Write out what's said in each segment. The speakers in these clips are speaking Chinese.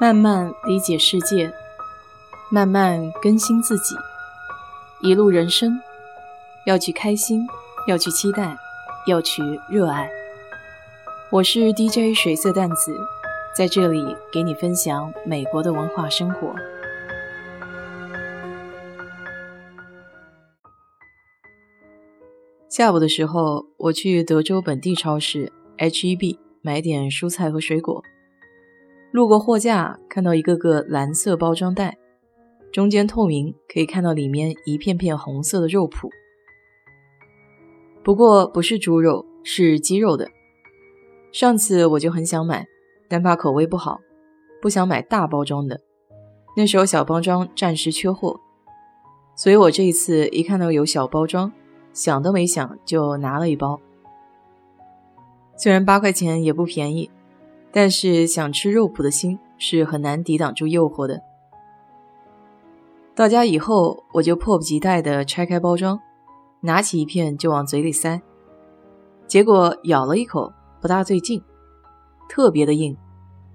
慢慢理解世界，慢慢更新自己。一路人生，要去开心，要去期待，要去热爱。我是 DJ 水色淡子，在这里给你分享美国的文化生活。下午的时候，我去德州本地超市 HEB 买点蔬菜和水果。路过货架，看到一个个蓝色包装袋，中间透明，可以看到里面一片片红色的肉脯。不过不是猪肉，是鸡肉的。上次我就很想买，但怕口味不好，不想买大包装的。那时候小包装暂时缺货，所以我这一次一看到有小包装，想都没想就拿了一包。虽然八块钱也不便宜。但是想吃肉脯的心是很难抵挡住诱惑的。到家以后，我就迫不及待地拆开包装，拿起一片就往嘴里塞。结果咬了一口，不大对劲，特别的硬，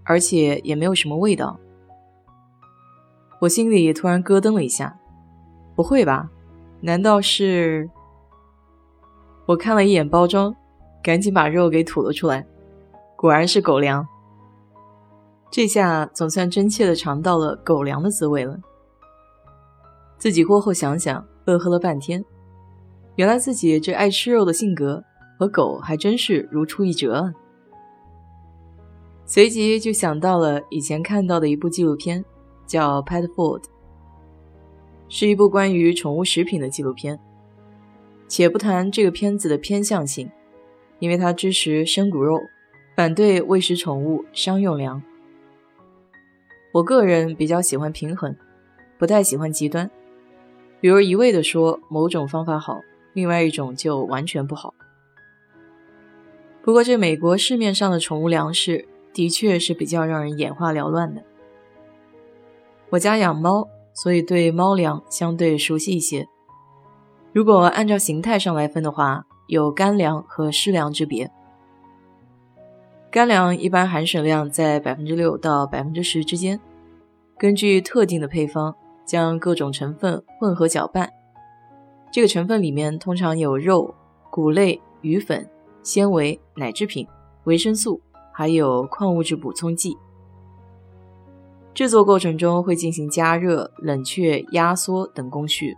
而且也没有什么味道。我心里突然咯噔了一下，不会吧？难道是？我看了一眼包装，赶紧把肉给吐了出来。果然是狗粮，这下总算真切的尝到了狗粮的滋味了。自己过后想想，乐呵了半天，原来自己这爱吃肉的性格和狗还真是如出一辙啊。随即就想到了以前看到的一部纪录片，叫《Pet Food》，是一部关于宠物食品的纪录片。且不谈这个片子的偏向性，因为它支持生骨肉。反对喂食宠物商用粮。我个人比较喜欢平衡，不太喜欢极端。比如一味的说某种方法好，另外一种就完全不好。不过这美国市面上的宠物粮食的确是比较让人眼花缭乱的。我家养猫，所以对猫粮相对熟悉一些。如果按照形态上来分的话，有干粮和湿粮之别。干粮一般含水量在百分之六到百分之十之间，根据特定的配方将各种成分混合搅拌。这个成分里面通常有肉、谷类、鱼粉、纤维、奶制品、维生素，还有矿物质补充剂。制作过程中会进行加热、冷却、压缩等工序。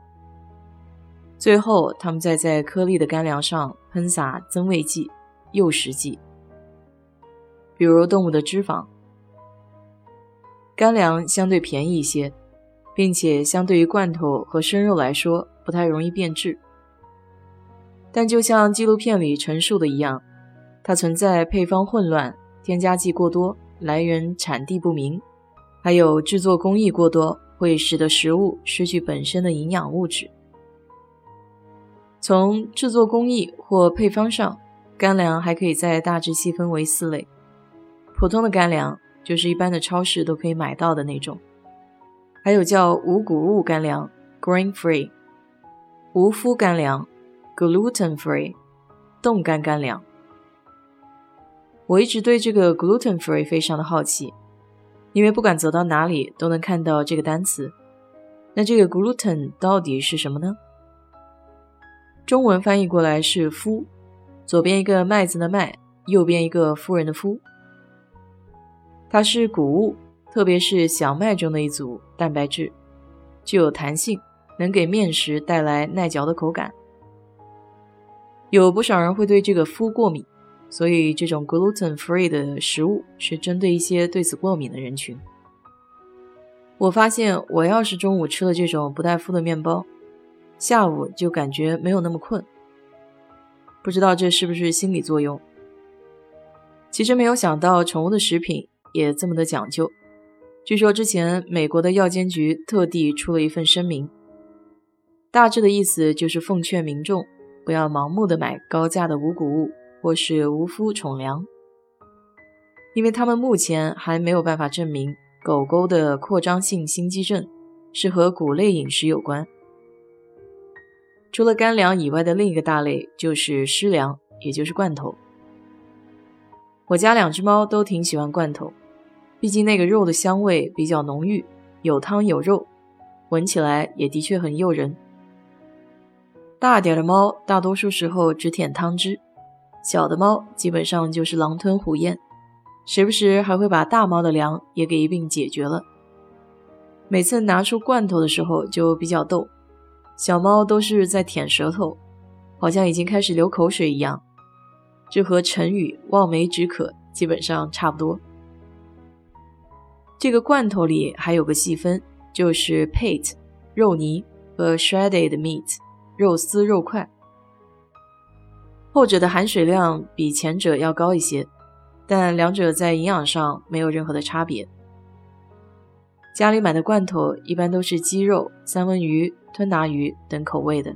最后，他们再在颗粒的干粮上喷洒增味剂、诱食剂。比如动物的脂肪，干粮相对便宜一些，并且相对于罐头和生肉来说不太容易变质。但就像纪录片里陈述的一样，它存在配方混乱、添加剂过多、来源产地不明，还有制作工艺过多，会使得食物失去本身的营养物质。从制作工艺或配方上，干粮还可以再大致细分为四类。普通的干粮就是一般的超市都可以买到的那种，还有叫无谷物干粮 （grain free）、无麸干粮 （gluten free）、冻干干粮。我一直对这个 gluten free 非常的好奇，因为不管走到哪里都能看到这个单词。那这个 gluten 到底是什么呢？中文翻译过来是麸，左边一个麦子的麦，右边一个夫人的夫。它是谷物，特别是小麦中的一组蛋白质，具有弹性，能给面食带来耐嚼的口感。有不少人会对这个麸过敏，所以这种 gluten-free 的食物是针对一些对此过敏的人群。我发现，我要是中午吃了这种不带麸的面包，下午就感觉没有那么困。不知道这是不是心理作用？其实没有想到，宠物的食品。也这么的讲究。据说之前美国的药监局特地出了一份声明，大致的意思就是奉劝民众不要盲目的买高价的无谷物或是无麸宠粮，因为他们目前还没有办法证明狗狗的扩张性心肌症是和谷类饮食有关。除了干粮以外的另一个大类就是湿粮，也就是罐头。我家两只猫都挺喜欢罐头，毕竟那个肉的香味比较浓郁，有汤有肉，闻起来也的确很诱人。大点的猫大多数时候只舔汤汁，小的猫基本上就是狼吞虎咽，时不时还会把大猫的粮也给一并解决了。每次拿出罐头的时候就比较逗，小猫都是在舔舌头，好像已经开始流口水一样，这和成语望梅止渴基本上差不多。这个罐头里还有个细分，就是 pate 肉泥和 shredded meat 肉丝肉块，后者的含水量比前者要高一些，但两者在营养上没有任何的差别。家里买的罐头一般都是鸡肉、三文鱼、吞拿鱼等口味的。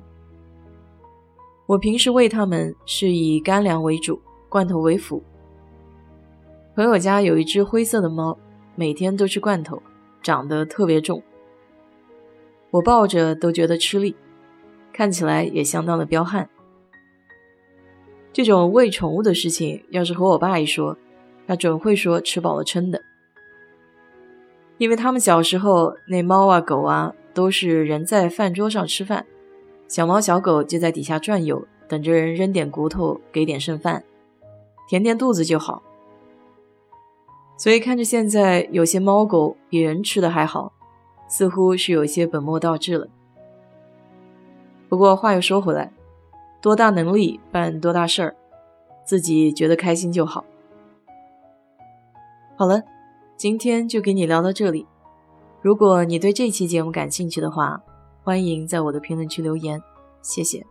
我平时喂它们是以干粮为主，罐头为辅。朋友家有一只灰色的猫，每天都吃罐头，长得特别重，我抱着都觉得吃力，看起来也相当的彪悍。这种喂宠物的事情，要是和我爸一说，他准会说吃饱了撑的。因为他们小时候那猫啊狗啊都是人在饭桌上吃饭，小猫小狗就在底下转悠，等着人扔点骨头给点剩饭，填填肚子就好。所以看着现在有些猫狗比人吃的还好，似乎是有些本末倒置了。不过话又说回来，多大能力办多大事儿，自己觉得开心就好。好了。今天就给你聊到这里。如果你对这期节目感兴趣的话，欢迎在我的评论区留言，谢谢。